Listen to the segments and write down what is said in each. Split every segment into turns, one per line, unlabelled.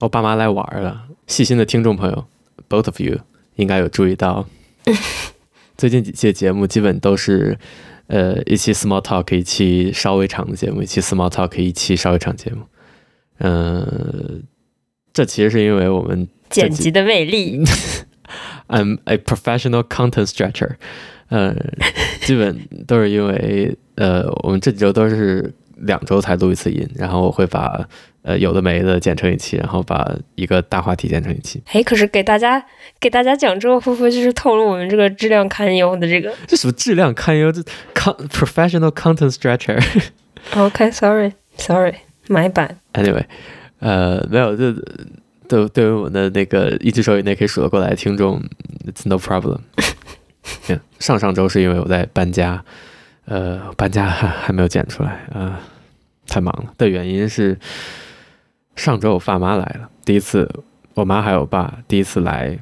我爸妈来玩了。细心的听众朋友，both of you 应该有注意到，最近几期节目基本都是，呃，一期 small talk，一期稍微长的节目，一期 small talk，一期稍微长节目。嗯、呃，这其实是因为我们
剪辑的魅力。
I'm a professional content stretcher。呃，基本都是因为，呃，我们这几周都是两周才录一次音，然后我会把。呃，有的没的剪成一期，然后把一个大话题剪成一期。
哎，可是给大家给大家讲之后，会不会就是透露我们这个质量堪忧的这个？
这什么质量堪忧？这 con professional content stretcher。
OK，sorry，sorry，my bad。
Anyway，呃，没有，这对对于我的那个一只手以内可以数得过来的听众，it's no problem。上上周是因为我在搬家，呃，搬家还还没有剪出来啊，呃，太忙了。的原因是。上周我爸妈来了，第一次，我妈还有我爸第一次来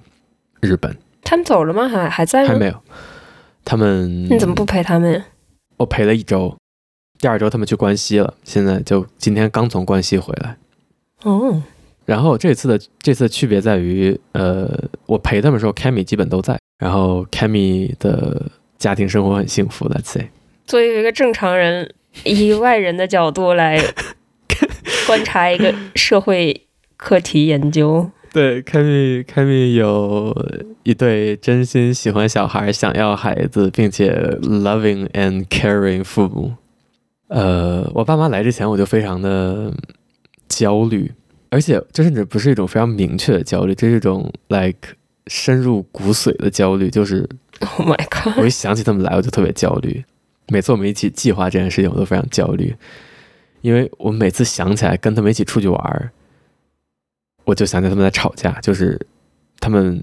日本。
他们走了吗？还还在吗？
还没有。他们
你怎么不陪他们？
我陪了一周，第二周他们去关西了，现在就今天刚从关西回来。
哦。然
后这次的这次的区别在于，呃，我陪他们的时候，Cammy 基本都在，然后 Cammy 的家庭生活很幸福，Let's say。
作为一个正常人，以外人的角度来。观察一个社会课题研究，
对，Cammy，Cammy 有一对真心喜欢小孩、想要孩子，并且 loving and caring 父母。呃，我爸妈来之前我就非常的焦虑，而且这甚至不是一种非常明确的焦虑，这是一种 like 深入骨髓的焦虑，就是
，Oh my God，
我一想起他们来我就特别焦虑，每次我们一起计划这件事情我都非常焦虑。因为我每次想起来跟他们一起出去玩，我就想起他们在吵架，就是他们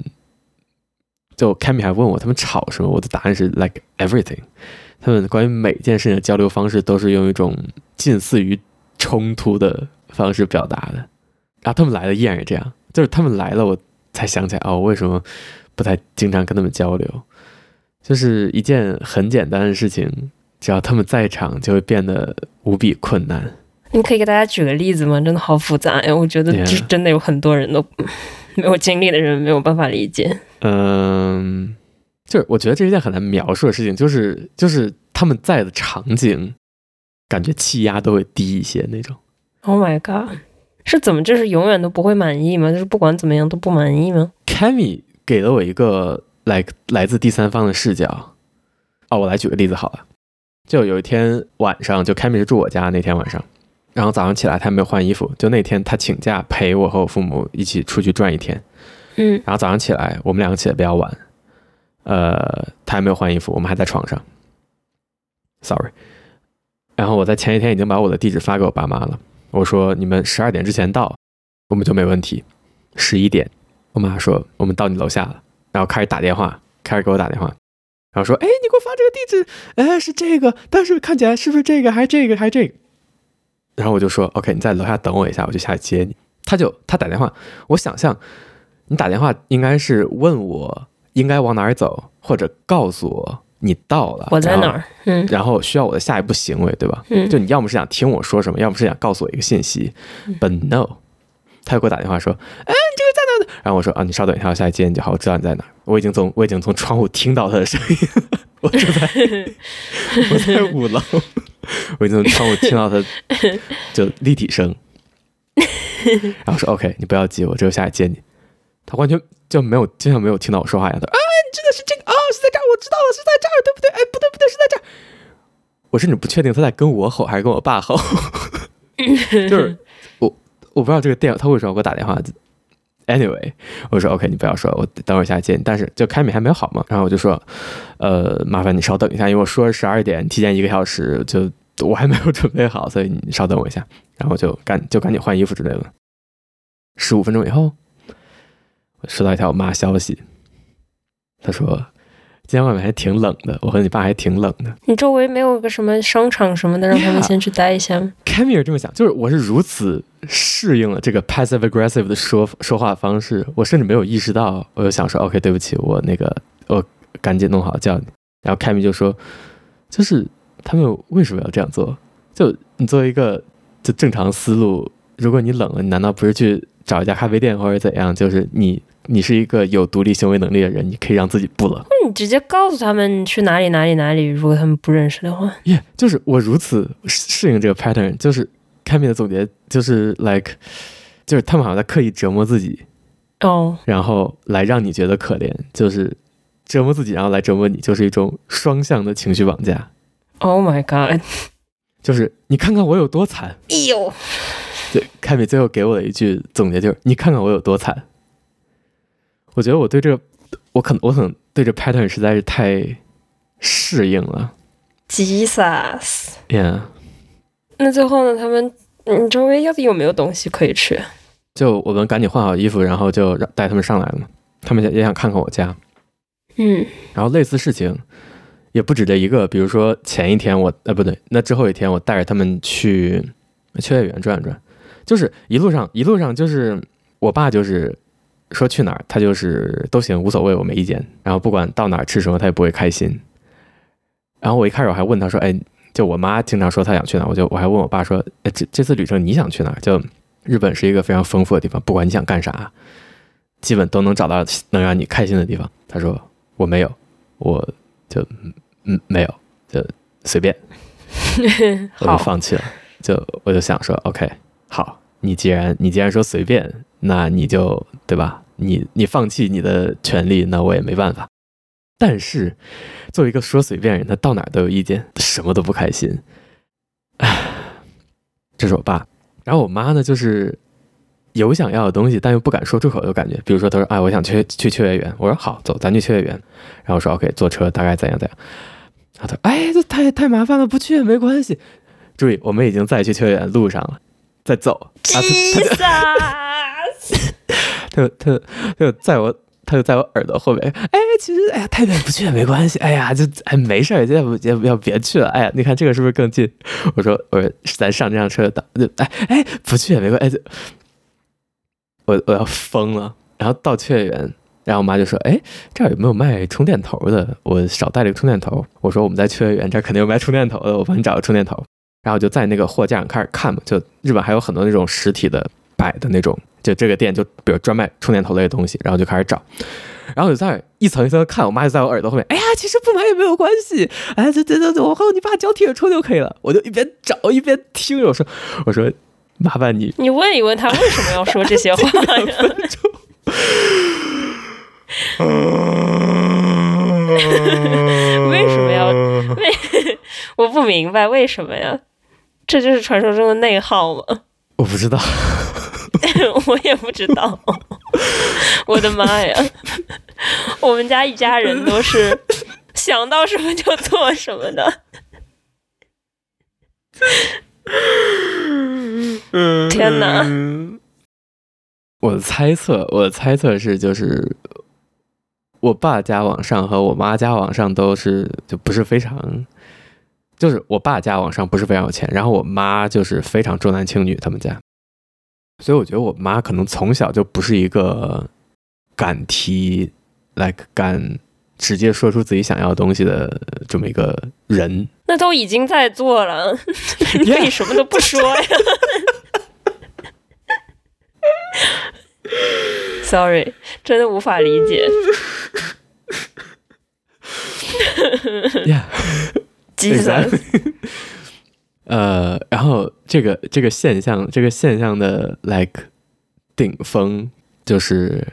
就 Cammy 还问我他们吵什么，我的答案是 like everything。他们关于每件事情的交流方式都是用一种近似于冲突的方式表达的。然后他们来了依然是这样，就是他们来了我才想起来哦，为什么不太经常跟他们交流？就是一件很简单的事情。只要他们在场，就会变得无比困难。
你可以给大家举个例子吗？真的好复杂呀！我觉得就是真的有很多人都 没有经历的人没有办法理解。
嗯，就是我觉得这是一件很难描述的事情，就是就是他们在的场景，感觉气压都会低一些那种。
Oh my god！是怎么就是永远都不会满意吗？就是不管怎么样都不满意吗
？Cammy 给了我一个来来自第三方的视角。哦，我来举个例子好了。就有一天晚上，就 Cammy 是住我家那天晚上，然后早上起来他没有换衣服，就那天他请假陪我和我父母一起出去转一天，
嗯，
然后早上起来我们两个起的比较晚，呃，他还没有换衣服，我们还在床上，sorry，然后我在前一天已经把我的地址发给我爸妈了，我说你们十二点之前到，我们就没问题，十一点，我妈说我们到你楼下了，然后开始打电话，开始给我打电话。然后说：“哎，你给我发这个地址，哎，是这个，但是看起来是不是这个，还是这个，还是这个？”然后我就说：“OK，你在楼下等我一下，我就下去接你。”他就他打电话，我想象你打电话应该是问我应该往哪儿走，或者告诉我你到了，
我在哪儿，嗯，
然后需要我的下一步行为，对吧？
嗯，
就你要么是想听我说什么，要么是想告诉我一个信息，
嗯
，But no。他又给我打电话说：“哎，你这个在哪呢？”然后我说：“啊，你稍等一下，我下来接你就好。我知道你在哪。我已经从我已经从窗户听到他的声音，我就在我在五楼，我已经从窗户听到他 就立体声。然后说：‘OK，你不要急，我这就下来接你。’他完全就没有就像没有听到我说话一样。他说：‘哎，你真的是这个啊？是在这儿？我知道了，是在这儿，对不对？哎，不对不对，是在这儿。’我甚至不确定他在跟我吼还是跟我爸吼，就是。”我不知道这个电他为什么给我打电话。Anyway，我说 OK，你不要说，我等会儿下接你。但是就开米还没好嘛，然后我就说，呃，麻烦你稍等一下，因为我说十二点，提前一个小时，就我还没有准备好，所以你稍等我一下。然后就赶就赶紧换衣服之类的。十五分钟以后，我收到一条我妈消息，她说。今天外面还挺冷的，我和你爸还挺冷的。
你周围没有个什么商场什么的，让他们先去待一下吗？
Cammy 这么想，就是我是如此适应了这个 passive aggressive 的说说话方式，我甚至没有意识到，我就想说 OK，对不起，我那个我赶紧弄好叫你。然后 Cammy 就说，就是他们为什么要这样做？就你作为一个就正常思路，如果你冷了，你难道不是去找一家咖啡店或者怎样，就是你你是一个有独立行为能力的人，你可以让自己不冷。
那你直接告诉他们去哪里哪里哪里，如果他们不认识的话。
耶，yeah, 就是我如此适应这个 pattern，就是 Cammy 的总结就是 like，就是他们好像在刻意折磨自己
哦，oh.
然后来让你觉得可怜，就是折磨自己，然后来折磨你，就是一种双向的情绪绑架。
Oh my god！
就是你看看我有多惨。
哎呦！
对，凯米最后给我的一句总结就是：“你看看我有多惨。”我觉得我对这个，我可能我可能对这 pattern 实在是太适应了。
Jesus，Yeah。那最后呢？他们，你周围到底有没有东西可以吃？
就我们赶紧换好衣服，然后就让带他们上来了嘛。他们也想看看我家。
嗯。
然后类似事情也不止这一个，比如说前一天我，呃，不对，那之后一天我带着他们去秋叶原转转。就是一路上，一路上就是我爸就是说去哪儿，他就是都行，无所谓，我没意见。然后不管到哪儿吃什么，他也不会开心。然后我一开始我还问他说：“哎，就我妈经常说她想去哪儿，我就我还问我爸说：哎，这这次旅程你想去哪儿？就日本是一个非常丰富的地方，不管你想干啥，基本都能找到能让你开心的地方。”他说：“我没有，我就嗯没有，就随便。”我就放弃了，就我就想说：“OK。”好，你既然 你既然说随便，那你就对吧？你你放弃你的权利，那我也没办法。但是作为一个说随便人，他到哪都有意见，什么都不开心。唉，这是我爸。然后我妈呢，就是有想要的东西，但又不敢说出口的感觉。比如说，她说：“哎，我想去去秋叶原。”我说：“好，走，咱去秋叶原。”然后我说：“OK，坐车大概怎样怎样。”他说：“哎，这太太麻烦了，不去也没关系。”注意，我们已经在去秋叶原路上了。在走，啊、他他就 他就他就在我他就在我耳朵后面，哎，其实哎呀，太远不去也没关系，哎呀，就哎没事儿，要不要不要别去了，哎呀，你看这个是不是更近？我说我说咱上这辆车到就哎哎不去也没关系，我我要疯了。然后到雀园，然后我妈就说，哎，这儿有没有卖充电头的？我少带了个充电头。我说我们在雀园这儿肯定有卖充电头的，我帮你找个充电头。然后就在那个货架上开始看嘛，就日本还有很多那种实体的摆的那种，就这个店就比如专卖充电头类的东西，然后就开始找，然后就在一层一层的看，我妈就在我耳朵后面，哎呀，其实不买也没有关系，哎，这这这，我和你爸交替着抽就可以了。我就一边找一边听着，我说我说麻烦你，
你问一问他为什么要说这些话呀？为什么要为？我不明白为什么呀？这就是传说中的内耗吗？
我不知道，
我也不知道。我的妈呀！我们家一家人都是 想到什么就做什么的。天哪！
我的猜测，我的猜测是，就是我爸家往上和我妈家往上都是就不是非常。就是我爸家往上不是非常有钱，然后我妈就是非常重男轻女，他们家，所以我觉得我妈可能从小就不是一个敢提、like 敢直接说出自己想要的东西的这么一个人。
那都已经在做了，你可以什么都不说呀。Sorry，真的无法理解。
Yeah. 呃，然后这个这个现象，这个现象的 like 顶峰，就是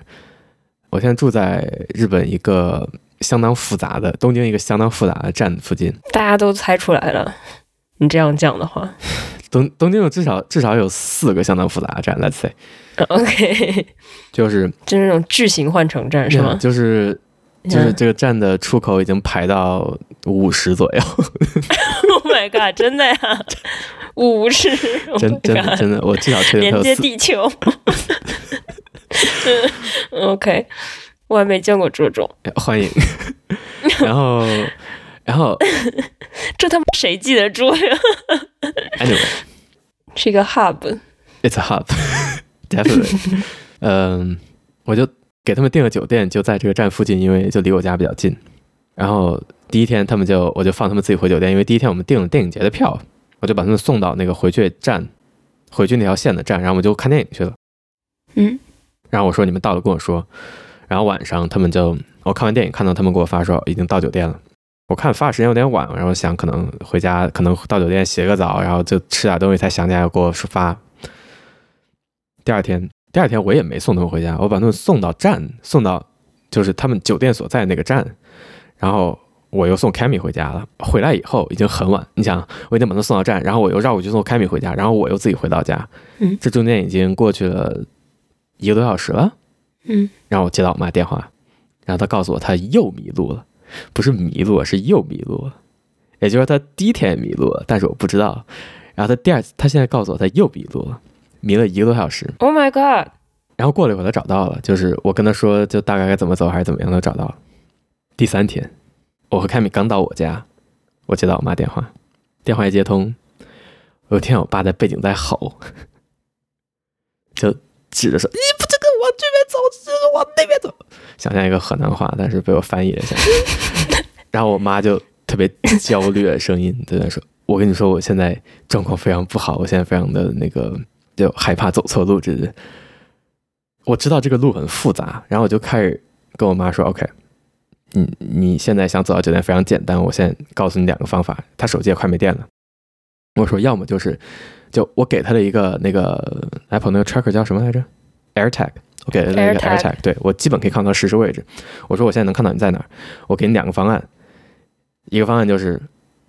我现在住在日本一个相当复杂的东京一个相当复杂的站附近。
大家都猜出来了，你这样讲的话，
东东京有至少至少有四个相当复杂的站，Let's say，OK，
就是就是那种巨型换乘站是吗？
就是。就是这个站的出口已经排到五十左右。
Oh my god！真的呀，五十？
真真的真的，我至少确定
连接地球。OK，我还没见过这种。
欢迎。然后，然后，
这他妈谁记得住呀
？Anyway，
是一个 hub。
It's a hub，definitely。嗯，我就。给他们订了酒店，就在这个站附近，因为就离我家比较近。然后第一天，他们就我就放他们自己回酒店，因为第一天我们订了电影节的票，我就把他们送到那个回去站，回去那条线的站，然后我们就看电影去了。
嗯，
然后我说你们到了跟我说，然后晚上他们就我看完电影看到他们给我发说已经到酒店了，我看发的时间有点晚，然后想可能回家可能到酒店洗个澡，然后就吃点东西才想起来要给我发。第二天第二天我也没送他们回家，我把他们送到站，送到就是他们酒店所在那个站，然后。我又送 Cammy 回家了。回来以后已经很晚，你想，我已经把他送到站，然后我又绕过去送 Cammy 回家，然后我又自己回到家。
嗯，
这中间已经过去了一个多小时了。
嗯，
然后我接到我妈电话，然后她告诉我她又迷路了，不是迷路，是又迷路了。也就是说，她第一天也迷路了，但是我不知道。然后她第二次，她现在告诉我她又迷路了，迷了一个多小时。
Oh my god！
然后过了一会儿，她找到了，就是我跟她说，就大概该怎么走还是怎么样，都找到了。第三天。我和凯米刚到我家，我接到我妈电话，电话一接通，我听到我爸在背景在吼，就指着说：“你不这个往这边走，这个往那边走。”想象一个河南话，但是被我翻译了一下。然后我妈就特别焦虑的声音在那说：“我跟你说，我现在状况非常不好，我现在非常的那个，就害怕走错路。”这是我知道这个路很复杂，然后我就开始跟我妈说：“OK。”你你现在想走到酒店非常简单，我现在告诉你两个方法。他手机也快没电了，我说要么就是，就我给他的一个那个 Apple 那个 tracker 叫什么来着？AirTag，我给了那个 AirTag，, AirTag 对，我基本可以看到实时位置。我说我现在能看到你在哪儿，我给你两个方案，一个方案就是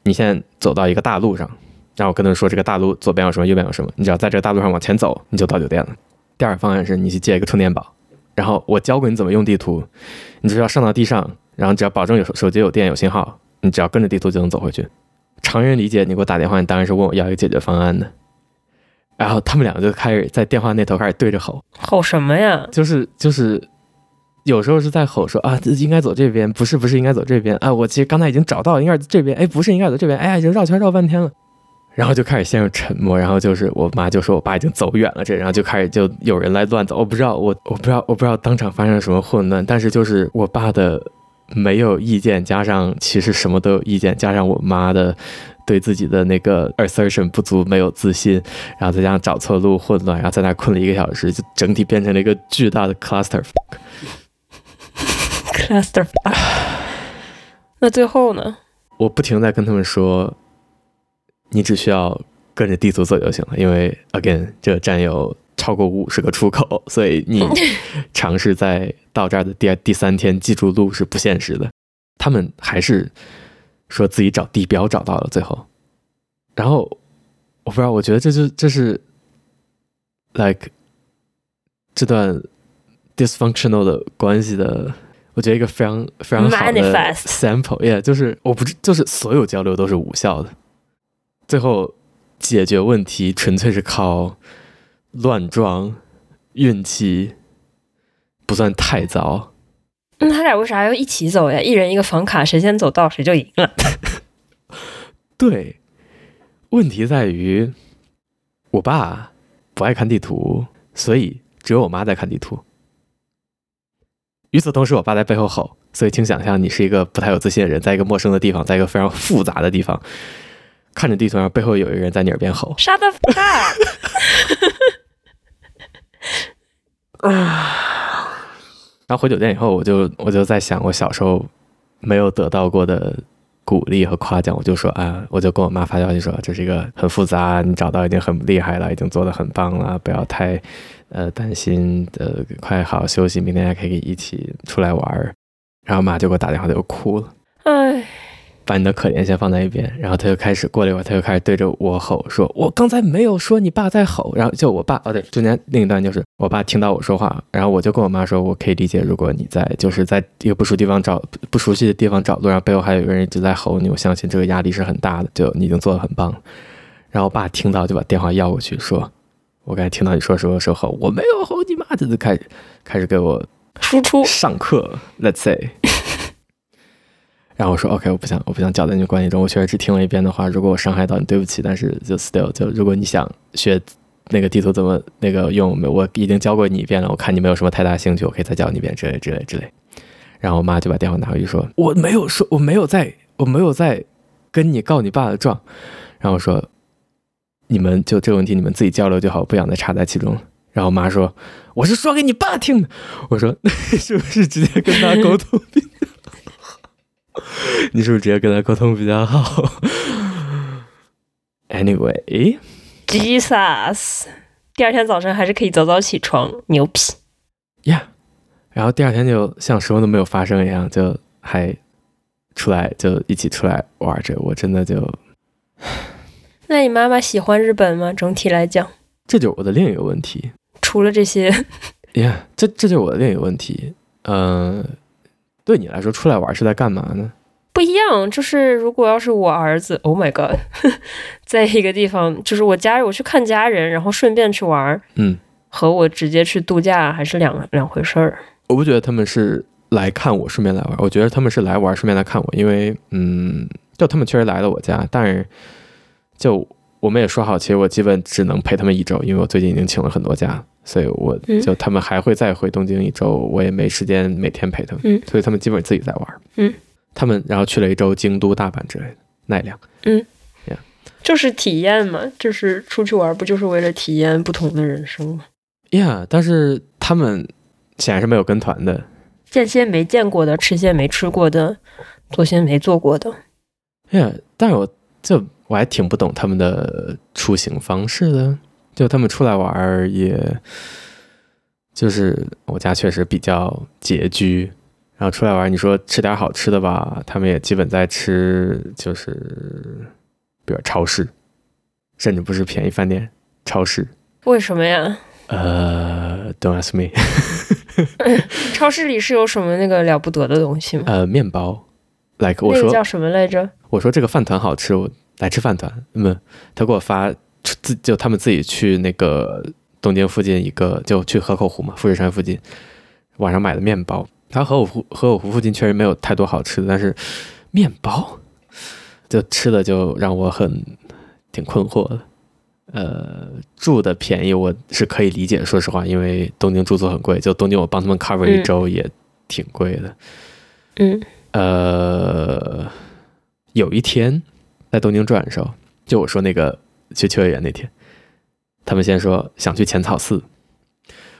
你现在走到一个大路上，然后我跟他说这个大路左边有什么，右边有什么，你只要在这个大路上往前走，你就到酒店了。第二个方案是你去借一个充电宝，然后我教过你怎么用地图，你只要上到地上。然后只要保证有手机有电有信号，你只要跟着地图就能走回去。常人理解，你给我打电话，你当然是问我要一个解决方案的。然后他们两个就开始在电话那头开始对着吼，
吼什么呀？
就是就是，有时候是在吼说啊，应该走这边，不是不是应该走这边啊，我其实刚才已经找到了，应该是这边，哎，不是应该走这边，哎呀，已经绕圈绕半天了。然后就开始陷入沉默，然后就是我妈就说我爸已经走远了，这然后就开始就有人来乱走，我不知道我我不知道我不知道当场发生了什么混乱，但是就是我爸的。没有意见，加上其实什么都有意见，加上我妈的对自己的那个 assertion 不足，没有自信，然后再加上找错路混乱，然后在那困了一个小时，就整体变成了一个巨大的 cluster。
cluster。那最后呢？
我不停在跟他们说，你只需要跟着地图走就行了，因为 again 这个站有。超过五十个出口，所以你 尝试在到这儿的第二、第三天记住路是不现实的。他们还是说自己找地标找到了最后，然后我不知道，我觉得这就这是 like 这段 dysfunctional 的关系的，我觉得一个非常非常好的 sample，yeah，就是我不是就是所有交流都是无效的，最后解决问题纯粹是靠。乱撞，运气不算太糟。
那他俩为啥要一起走呀？一人一个房卡，谁先走到谁就赢了。
对，问题在于我爸不爱看地图，所以只有我妈在看地图。与此同时，我爸在背后吼。所以，请想象你是一个不太有自信的人，在一个陌生的地方，在一个非常复杂的地方，看着地图上背后有一个人在你耳边吼
：“Shut the fuck up！”
啊！啊 然后回酒店以后，我就我就在想，我小时候没有得到过的鼓励和夸奖，我就说啊，我就跟我妈发消息说，这是一个很复杂，你找到已经很厉害了，已经做的很棒了，不要太呃担心，呃，快好好休息，明天还可以一起出来玩。然后妈就给我打电话，就哭了，
哎。
把你的可怜先放在一边，然后他就开始过了一会儿，他就开始对着我吼说：“我刚才没有说你爸在吼。”然后就我爸哦对，中间另一段就是我爸听到我说话，然后我就跟我妈说：“我可以理解，如果你在就是在一个不熟地方找不熟悉的地方找路，然后背后还有一个人一直在吼你，我相信这个压力是很大的。就你已经做的很棒。”然后我爸听到就把电话要过去说：“我刚才听到你说什么时候吼，我没有吼你妈。”这就开始开始给我
输出
上课，Let's say。然后我说 OK，我不想，我不想搅在你关系中。我确实只听了一遍的话，如果我伤害到你，对不起。但是就 still 就如果你想学那个地图怎么那个用，我已经教过你一遍了。我看你没有什么太大兴趣，我可以再教你一遍之类之类之类。然后我妈就把电话拿回去说：“我没有说，我没有在，我没有在跟你告你爸的状。”然后我说：“你们就这个问题，你们自己交流就好，不想再插在其中。”然后我妈说：“我是说给你爸听的。”我说：“ 是不是直接跟他沟通？你是不是直接跟他沟通比较好
？”Anyway，Jesus，第二天早晨还是可以早早起床，牛皮
呀！Yeah, 然后第二天就像什么都没有发生一样，就还出来就一起出来玩着。我真的就
那你妈妈喜欢日本吗？整体来讲，
这就是我的另一个问题。
除了这些，
呀，这这就是我的另一个问题。嗯、呃，对你来说，出来玩是在干嘛呢？
不一样，就是如果要是我儿子，Oh my God，在一个地方，就是我家，我去看家人，然后顺便去玩，
嗯，
和我直接去度假还是两两回事儿。
我不觉得他们是来看我，顺便来玩。我觉得他们是来玩，顺便来看我，因为，嗯，就他们确实来了我家，但是就我们也说好，其实我基本只能陪他们一周，因为我最近已经请了很多假。所以我就他们还会再回东京一周，嗯、我也没时间每天陪他们，
嗯、
所以他们基本自己在玩。
嗯，
他们然后去了一周京都、大阪之类的奈良。
嗯
，Yeah.
就是体验嘛，就是出去玩，不就是为了体验不同的人生吗
？Yeah，但是他们显然是没有跟团的，
见些没见过的，吃些没吃过的，做些没做过的。
Yeah，但是我这我还挺不懂他们的出行方式的。就他们出来玩，也就是我家确实比较拮据，然后出来玩，你说吃点好吃的吧，他们也基本在吃，就是比如超市，甚至不是便宜饭店，超市。
为什么呀？
呃、uh,，Don't ask me
超市里是有什么那个了不得的东西吗？
呃，uh, 面包，like 我说、
那个、叫什么来着？
我说这个饭团好吃，我来吃饭团。那么他给我发。自就他们自己去那个东京附近一个，就去河口湖嘛，富士山附近，晚上买的面包。他河口湖河口湖附近确实没有太多好吃的，但是面包就吃的就让我很挺困惑的。呃，住的便宜我是可以理解，说实话，因为东京住宿很贵，就东京我帮他们 cover 一周也挺贵的。
嗯，
呃，有一天在东京转的时候，就我说那个。去秋叶原那天，他们先说想去浅草寺，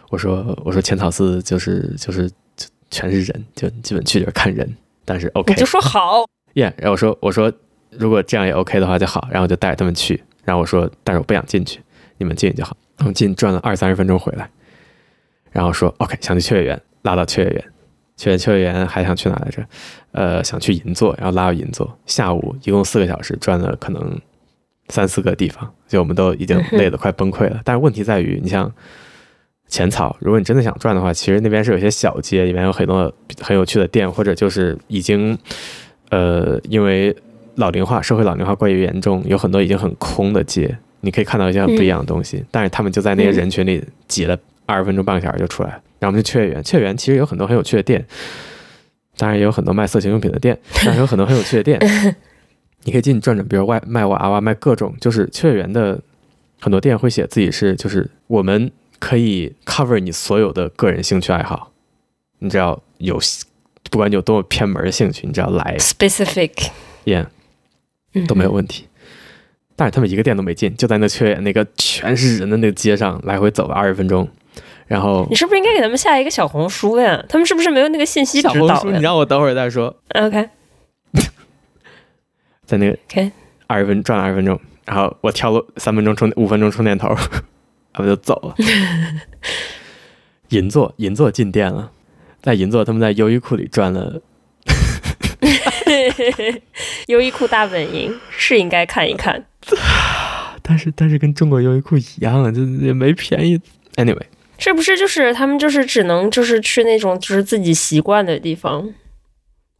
我说我说浅草寺就是就是就全是人，就基本去就是看人，但是 OK，
你就说好，
耶，yeah, 然后我说我说如果这样也 OK 的话就好，然后就带着他们去，然后我说但是我不想进去，你们进去就好，我们进转了二三十分钟回来，然后说 OK 想去秋叶原，拉到秋叶原，去完秋叶原还想去哪来着？呃，想去银座，然后拉到银座，下午一共四个小时转了可能。三四个地方，就我们都已经累得快崩溃了。但是问题在于，你像浅草，如果你真的想转的话，其实那边是有些小街，里面有很多很有趣的店，或者就是已经呃，因为老龄化、社会老龄化过于严重，有很多已经很空的街，你可以看到一些很不一样的东西。但是他们就在那些人群里挤了二十分钟、半个小时就出来了。然后我们去雀园，雀园其实有很多很有趣的店，当然也有很多卖色情用品的店，但是有很多很有趣的店。你可以进去转转，比如外卖娃娃，卖各种，就是雀园的很多店会写自己是，就是我们可以 cover 你所有的个人兴趣爱好，你只要有，不管你有多么偏门的兴趣，你只要来
specific，yeah，
都没有问题。但是他们一个店都没进，就在那秋叶原那个全是人的那个街上来回走了二十分钟，然后
你是不是应该给他们下一个小红书呀？他们是不是没有那个信息指导？
小红书，你让我等会儿再说。
OK。
在那个 OK 二十分转了二十分钟，然后我跳了三分钟充五分钟充电头，然后就走了。银座银座进店了，在银座他们在优衣库里转了。
优衣库大本营是应该看一看，
但是但是跟中国优衣库一样啊，就也没便宜。Anyway，
是不是就是他们就是只能就是去那种就是自己习惯的地方，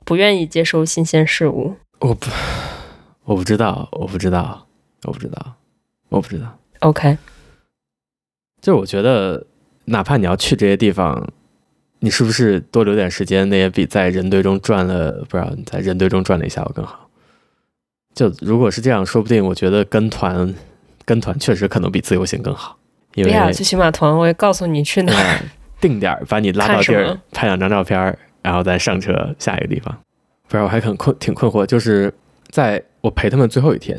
不愿意接受新鲜事物？
我不。我不知道，我不知道，我不知道，我不知道。
OK，
就我觉得，哪怕你要去这些地方，你是不是多留点时间，那也比在人堆中转了，不知道你在人堆中转了一下午更好。就如果是这样，说不定我觉得跟团，跟团确实可能比自由行更好。因为
呀，去骑马团，我也告诉你去哪儿，
定点把你拉到地儿，拍两张照片，然后再上车下一个地方。不然我还很困，挺困惑，就是。在我陪他们最后一天，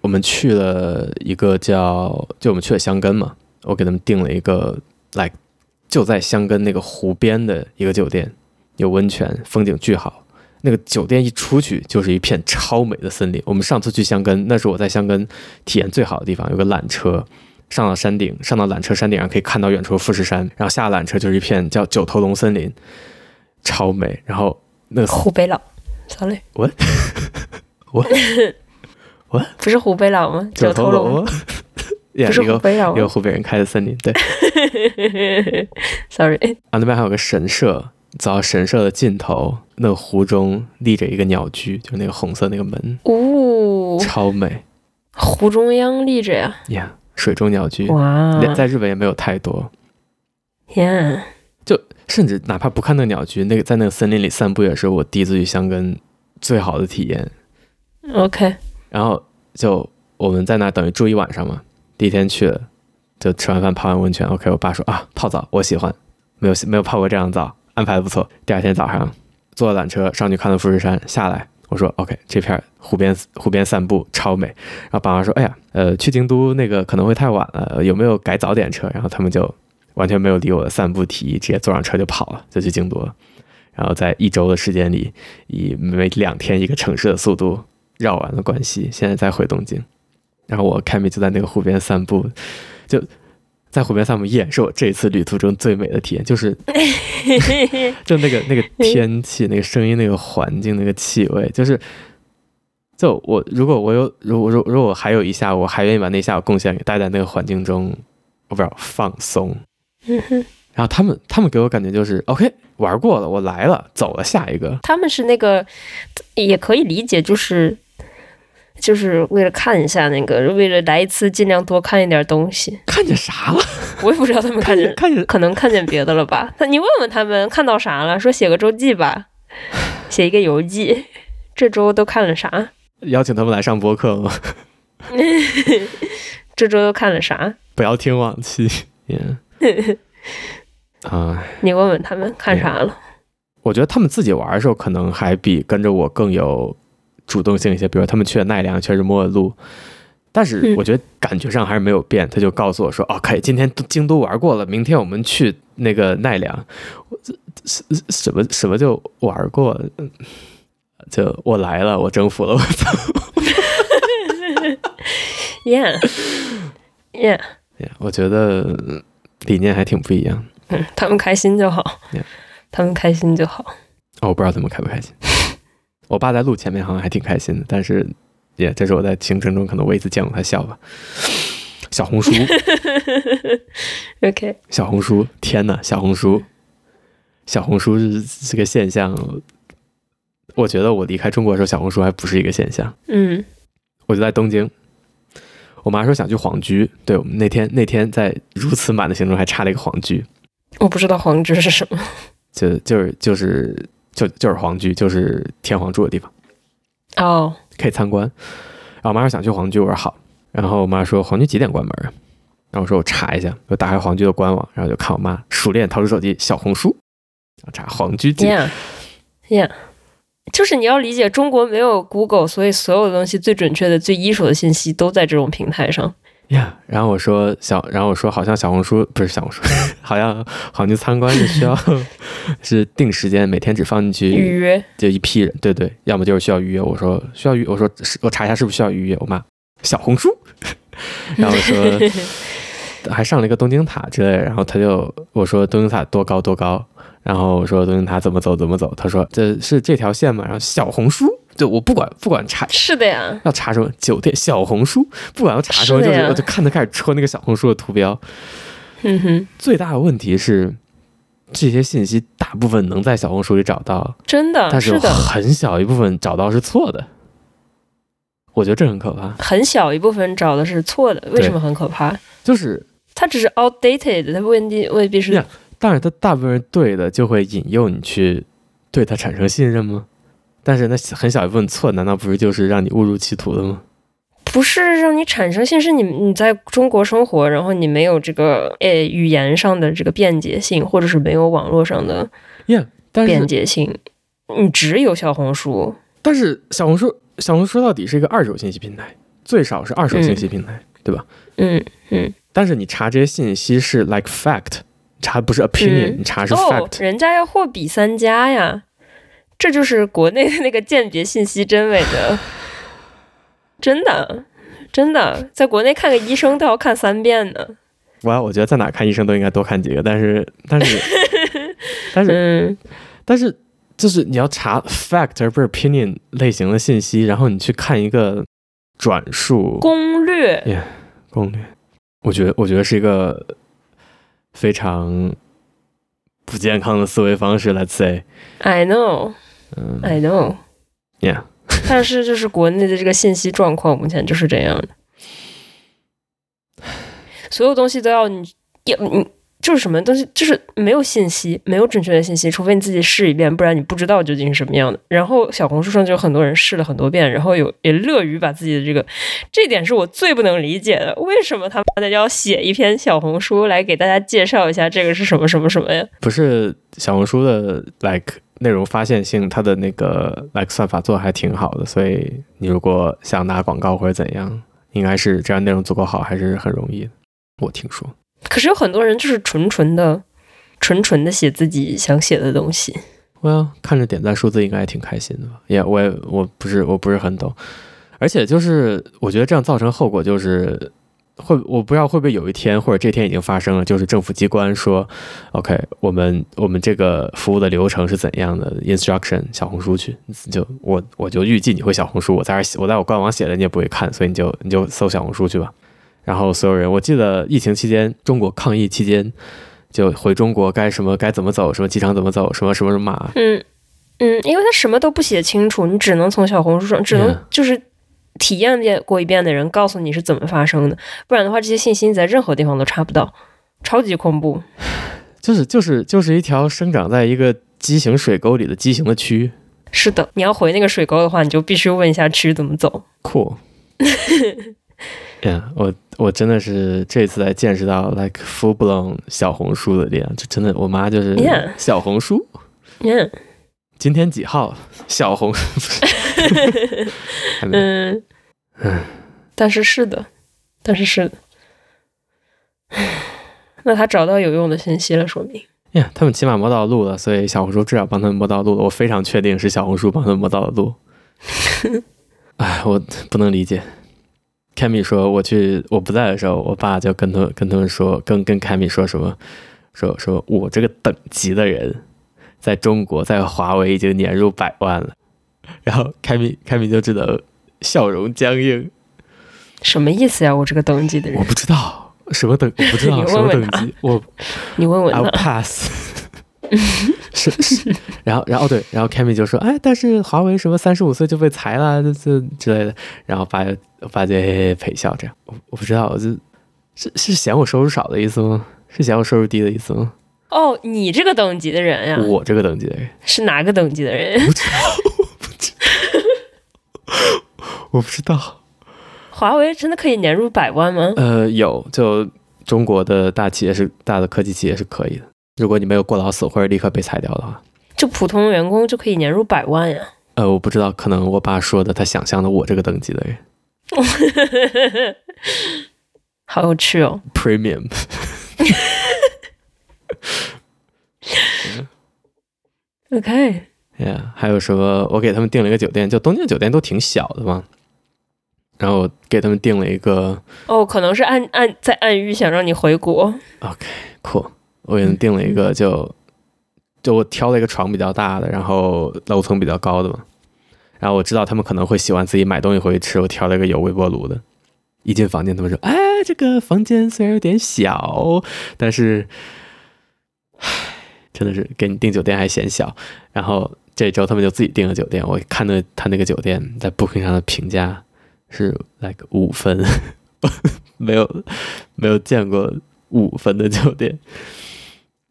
我们去了一个叫，就我们去了箱根嘛。我给他们订了一个来、like, 就在箱根那个湖边的一个酒店，有温泉，风景巨好。那个酒店一出去就是一片超美的森林。我们上次去箱根，那是我在箱根体验最好的地方，有个缆车上到山顶，上到缆车山顶上可以看到远处富士山，然后下缆车就是一片叫九头龙森林，超美。然后那个
湖北佬，sorry，
我我我
不是湖北佬吗？九头龙。
Yeah,
不是湖北佬，
一个湖北人开的森林，对。
Sorry，
啊，那边还有个神社，走到神社的尽头，那个湖中立着一个鸟居，就是那个红色那个门，
哦，
超美。
湖中央立着呀，
呀，yeah, 水中鸟居，
哇，
在日本也没有太多。
Yeah，，
就甚至哪怕不看那鸟居，那个在那个森林里散步也是我第一次去箱根最好的体验。
OK，
然后就我们在那等于住一晚上嘛。第一天去了，就吃完饭泡完温泉。OK，我爸说啊，泡澡我喜欢，没有没有泡过这样的澡，安排的不错。第二天早上坐缆车上去看了富士山，下来我说 OK，这片湖边湖边散步超美。然后爸妈说，哎呀，呃，去京都那个可能会太晚了，有没有改早点车？然后他们就完全没有理我的散步提议，直接坐上车就跑了，就去京都了。然后在一周的时间里，以每两天一个城市的速度绕完了关西，现在再回东京。然后我凯米就在那个湖边散步，就在湖边散步，也是我这次旅途中最美的体验，就是 就那个那个天气、那个声音、那个环境、那个气味，就是就我如果我有如果如如果我还有一下午，我还愿意把那下午贡献给待在那个环境中，我不知道放松。然后他们他们给我感觉就是 OK 玩过了，我来了，走了下一个。
他们是那个也可以理解，就是。就是为了看一下那个，为了来一次尽量多看一点东西。
看见啥了？
我也不知道他们看见
看见，
可能看见别的了吧？那你问问他们看到啥了？说写个周记吧，写一个游记。这周都看了啥？
邀请他们来上播客吗？
这周都看了啥？
不要听往期。Yeah. 啊，
你问问他们看啥了？
我觉得他们自己玩的时候，可能还比跟着我更有。主动性一些，比如他们去了奈良，确实摸了路，但是我觉得感觉上还是没有变。嗯、他就告诉我说：“哦，可以，今天京都玩过了，明天我们去那个奈良。这”什什么什么就玩过？就我来了，我征服了，我走。
Yeah, yeah,
yeah. 我觉得理念还挺不一样。
嗯，他们开心就好。
Yeah.
他们开心就好。
哦，我不知道他们开不开心。我爸在录前面好像还挺开心的，但是，也这是我在行程中可能唯一次见过他笑吧。小红书，
OK，
小红书，天呐，小红书，小红书是这个现象。我觉得我离开中国的时候，小红书还不是一个现象。
嗯，
我就在东京，我妈说想去皇居，对，我们那天那天在如此满的行程还差了一个皇居。
我不知道皇居是什么，
就就是就是。就就是皇居，就是天皇住的地方，
哦，oh.
可以参观。然后我妈说想去皇居，我说好。然后我妈说皇居几点关门啊？然后我说我查一下，我打开皇居的官网，然后就看我妈熟练掏出手机小红书，然后查皇居几点。
Yeah，yeah，就是你要理解中国没有 Google，所以所有的东西最准确的、最一手的信息都在这种平台上。
呀，yeah, 然后我说小，然后我说好像小红书不是小红书，好像好像参观是需要 是定时间，每天只放进去
预约，
就一批人，对对，要么就是需要预约。我说需要预，我说我查一下是不是需要预约。我妈小红书，然后说还上了一个东京塔之类，然后他就我说东京塔多高多高，然后我说东京塔怎么走怎么走，他说这是这条线嘛，然后小红书。就我不管不管查
是的呀，
要查什么酒店小红书，不管要查什么，就是我就看他开始戳那个小红书的图标。
嗯哼，
最大的问题是这些信息大部分能在小红书里找到，
真的，
但是很小一部分找到是错的。我觉得这很可怕。
很小一部分找的是错的，为什么很可怕？
就是
它只是 outdated，它未必未必是。
但是，它大部分是对的，就会引诱你去对它产生信任吗？但是那很小一部分错，难道不是就是让你误入歧途的吗？
不是让你产生信，是你你在中国生活，然后你没有这个诶语言上的这个便捷性，或者是没有网络上的便捷性，yeah, 你只有小红书。
但是小红书小红书到底是一个二手信息平台，最少是二手信息平台，
嗯、
对吧？
嗯嗯。
但是你查这些信息是 like fact，查不是 opinion，、嗯、你查是 fact。
哦，人家要货比三家呀，这就是国内的那个鉴别信息真伪的，真的真的，在国内看个医生都要看三遍呢。
我我觉得在哪看医生都应该多看几个，但是但是 但是、嗯、但是就是你要查 fact 而不是 opinion 类型的信息，然后你去看一个转述
攻略
，yeah, 攻略，我觉得我觉得是一个非常不健康的思维方式。Let's say，I
know，嗯，I know，yeah，但是就是国内的这个信息状况目前就是这样的。所有东西都要你，也你就是什么东西，就是没有信息，没有准确的信息，除非你自己试一遍，不然你不知道究竟是什么样的。然后小红书上就有很多人试了很多遍，然后有也乐于把自己的这个，这点是我最不能理解的，为什么他妈的要写一篇小红书来给大家介绍一下这个是什么什么什么呀？
不是小红书的 like 内容发现性，它的那个 like 算法做的还挺好的，所以你如果想打广告或者怎样，应该是这样内容足够好，还是很容易的。我听说，
可是有很多人就是纯纯的、纯纯的写自己想写的东西。
我要看着点赞数字，应该也挺开心的吧？也，我也我不是我不是很懂，而且就是我觉得这样造成后果就是会，我不知道会不会有一天或者这天已经发生了，就是政府机关说，OK，我们我们这个服务的流程是怎样的？Instruction 小红书去，就我我就预计你会小红书，我在这写，我在我官网写的你也不会看，所以你就你就搜小红书去吧。然后所有人，我记得疫情期间，中国抗疫期间，就回中国该什么该怎么走，什么机场怎么走，什么什么什么码。
嗯嗯，因为他什么都不写清楚，你只能从小红书上，只能就是体验过一遍的人告诉你是怎么发生的，不然的话，这些信息你在任何地方都查不到，超级恐怖。
就是就是就是一条生长在一个畸形水沟里的畸形的蛆。
是的，你要回那个水沟的话，你就必须问一下蛆怎么走。
酷。Yeah, 我我真的是这次才见识到 like full blown 小红书的力量，就真的我妈就是小红书。
Yeah.
今天几号？小红书。
嗯嗯，但是是的，但是是的。那他找到有用的信息了，说明。
呀，yeah, 他们起码摸到路了，所以小红书至少帮他们摸到路了。我非常确定是小红书帮他们摸到的路。哎，我不能理解。凯米说：“我去，我不在的时候，我爸就跟他跟他们说，跟跟凯米说什么，说说我这个等级的人，在中国在华为已经年入百万了。然后凯米凯米就只能笑容僵硬，
什么意思呀？我这个等级的人，
我不知道什么等，我不知道 什么等级，我
你问问他
，I'll pass。”是是，然后然后对，然后 Cammy 就说，哎，但是华为什么三十五岁就被裁了，这这之类的，然后发发就陪笑这样，我我不知道，我就是是嫌我收入少的意思吗？是嫌我收入低的意思吗？
哦，你这个等级的人呀，
我这个等级的人
是哪个等级的人？
不知道，我不知道，
华为真的可以年入百万吗？
呃，有，就中国的大企业是大的科技企业是可以的。如果你没有过劳死或者立刻被裁掉的话，
就普通员工就可以年入百万呀。
呃，我不知道，可能我爸说的，他想象的我这个等级的人，
好有趣哦。
Premium。
OK。
Yeah，还有什么？我给他们订了一个酒店，就东京酒店都挺小的嘛。然后给他们订了一个。
哦，可能是暗暗在暗喻想让你回国。
OK，Cool。我给他们订了一个就，就就我挑了一个床比较大的，然后楼层比较高的嘛。然后我知道他们可能会喜欢自己买东西回去吃，我挑了一个有微波炉的。一进房间，他们说：“哎，这个房间虽然有点小，但是，唉，真的是给你订酒店还嫌小。”然后这周他们就自己订了酒店。我看到他那个酒店在 Booking 上的评价是 like 五分，没有没有见过五分的酒店。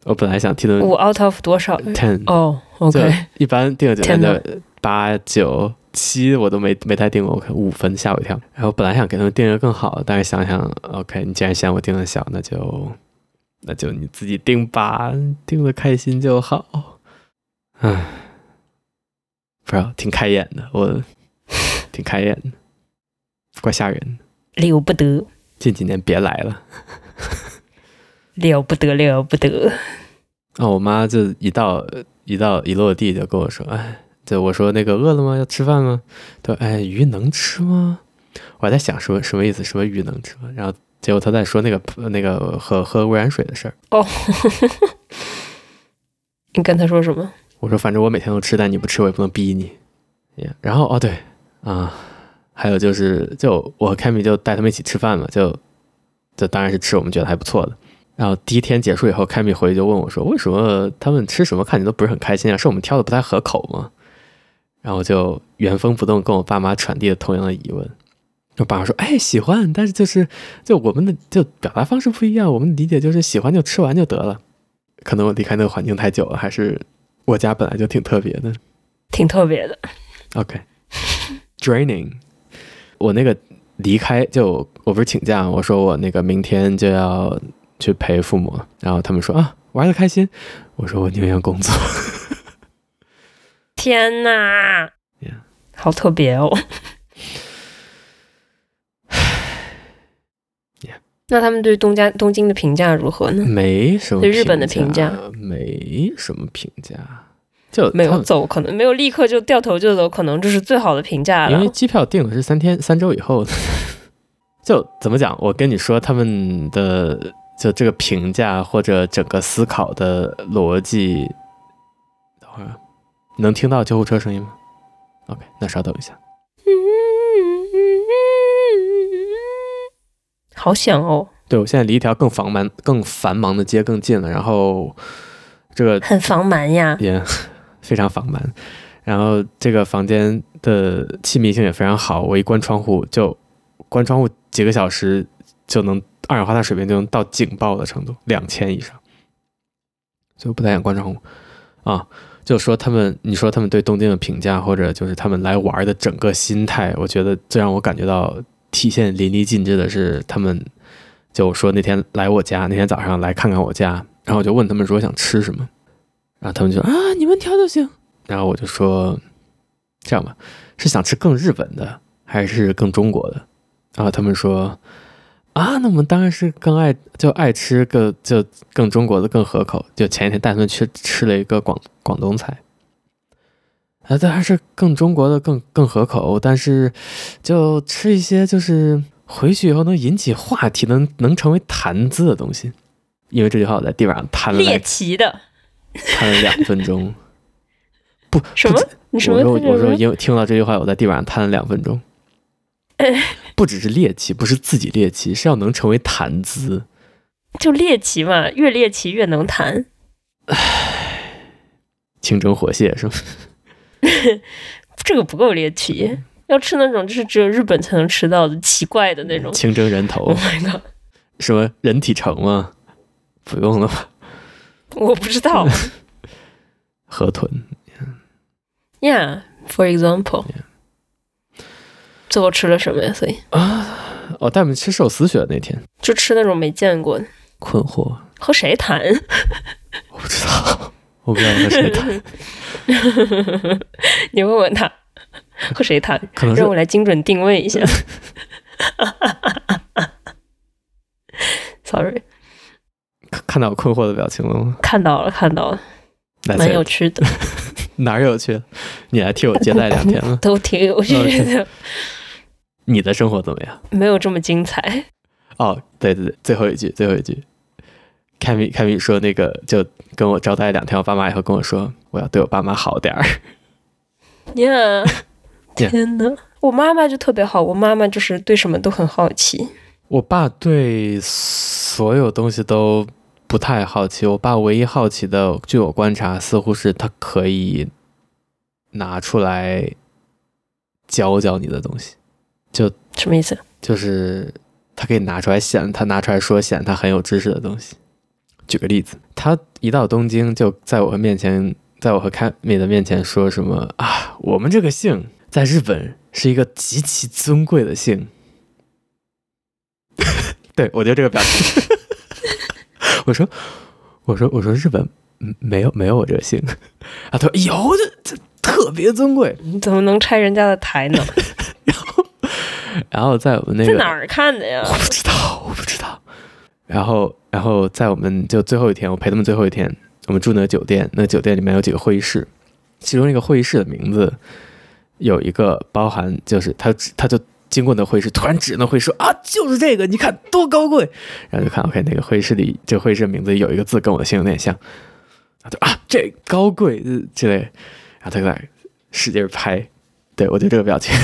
我本来想替他们
五 out of 多少
？ten
哦，OK。
一般订个酒店的八九七我都没没太订过，OK，五分吓我一跳。然后本来想给他们订一个更好的，但是想想，OK，你既然嫌我订的小，那就那就你自己订吧，订的开心就好。唉，不知道，挺开眼的，我 挺开眼的，怪吓人，
的，了不得。
近几年别来了。
了不得了不得。
啊、哦，我妈就一到一到一落地就跟我说，哎，就我说那个饿了吗？要吃饭吗？她说，哎，鱼能吃吗？我还在想什么什么意思？什么鱼能吃吗？然后结果她在说那个那个喝喝污染水的事儿。
哦，你跟她说什么？
我说反正我每天都吃，但你不吃我也不能逼你。也然后哦对啊，还有就是就我和 Cammy 就带他们一起吃饭嘛，就就当然是吃我们觉得还不错的。然后第一天结束以后，Cammy 回去就问我说：“为什么他们吃什么看起来都不是很开心啊？是我们挑的不太合口吗？”然后就原封不动跟我爸妈传递了同样的疑问。我爸妈说：“哎，喜欢，但是就是就我们的就表达方式不一样，我们理解就是喜欢就吃完就得了。可能我离开那个环境太久了，还是我家本来就挺特别的，
挺特别的。”
OK，draining、okay.。我那个离开就我不是请假，我说我那个明天就要去陪父母，然后他们说啊玩的开心，我说我宁愿工作。
天哪
，yeah.
好特别哦。那他们对东家东京的评价如何呢？
没什么。
对日本的评价
没什么评价，就
没有走，可能没有立刻就掉头就走，可能这是最好的评价了。
因为机票订的是三天三周以后的，就怎么讲？我跟你说，他们的就这个评价或者整个思考的逻辑，等会儿能听到救护车声音吗？OK，那稍等一下。
好响哦！
对，我现在离一条更繁忙、更繁忙的街更近了，然后这个
很繁忙呀，
也 非常繁忙。然后这个房间的气密性也非常好，我一关窗户就关窗户几个小时就能二氧化碳水平就能到警报的程度，两千以上，所以我不太想关窗户啊。就说他们，你说他们对东京的评价，或者就是他们来玩的整个心态，我觉得最让我感觉到。体现淋漓尽致的是，他们就说那天来我家，那天早上来看看我家，然后我就问他们说想吃什么，然后他们就说啊，你们挑就行。然后我就说这样吧，是想吃更日本的还是更中国的？然后他们说啊，那我们当然是更爱就爱吃个就更中国的更合口。就前一天带他们去吃了一个广广东菜。啊，这还是更中国的更更合口，但是就吃一些就是回去以后能引起话题、能能成为谈资的东西。因为这句话我在地板上摊了
猎奇的，
摊了两分钟。不，
什么？你什么？
我说我说，因为听到这句话，我在地板上摊了两分钟。不只是猎奇，不是自己猎奇，是要能成为谈资。
就猎奇嘛，越猎奇越能谈。
唉，清蒸火蟹是吗？
这个不够猎奇，要吃那种就是只有日本才能吃到的奇怪的那种
清蒸人头。Oh my god！什么人体城吗？不用了吧？
我不知道。
河豚。
Yeah，for example。最后吃了什么呀？所以
啊，哦带我们吃寿司去了那天，
就吃那种没见过的。
困惑。
和谁谈？
我不知道。我不知道和谁谈，
你问问他和谁谈，
可能
让我来精准定位一下。Sorry，
看到我困惑的表情了吗？
看到了，看到了，蛮有趣的。
哪儿有趣？你来替我接待两天了，
都挺有趣的。Okay.
你的生活怎么样？
没有这么精彩。
哦，对对对，最后一句，最后一句。凯米凯米说：“那个就跟我招待两天，我爸妈以后跟我说，我要对我爸妈好点儿。
Yeah, ” Yeah，天哪！我妈妈就特别好，我妈妈就是对什么都很好奇。
我爸对所有东西都不太好奇。我爸唯一好奇的，据我观察，似乎是他可以拿出来教教你的东西。就
什么意思？
就是他可以拿出来显，他拿出来说显他很有知识的东西。举个例子，他一到东京，就在我面前，在我和凯米的面前说什么啊？我们这个姓在日本是一个极其尊贵的姓。对，我就这个表情。我说，我说，我说日本没有没有我这个姓啊。他说有，这这特别尊贵。
你怎么能拆人家的台呢？
然后，然后在我们那个
在哪儿看的呀？
我不知道，我不知道。然后。然后在我们就最后一天，我陪他们最后一天，我们住那个酒店，那个酒店里面有几个会议室，其中一个会议室的名字有一个包含，就是他他就经过那会议室，突然指那会议室说啊，就是这个，你看多高贵，然后就看 OK 那个会议室里，这个会议室的名字有一个字跟我的姓有点像，啊就啊这高贵之类，然后他就在使劲拍，对我就这个表情。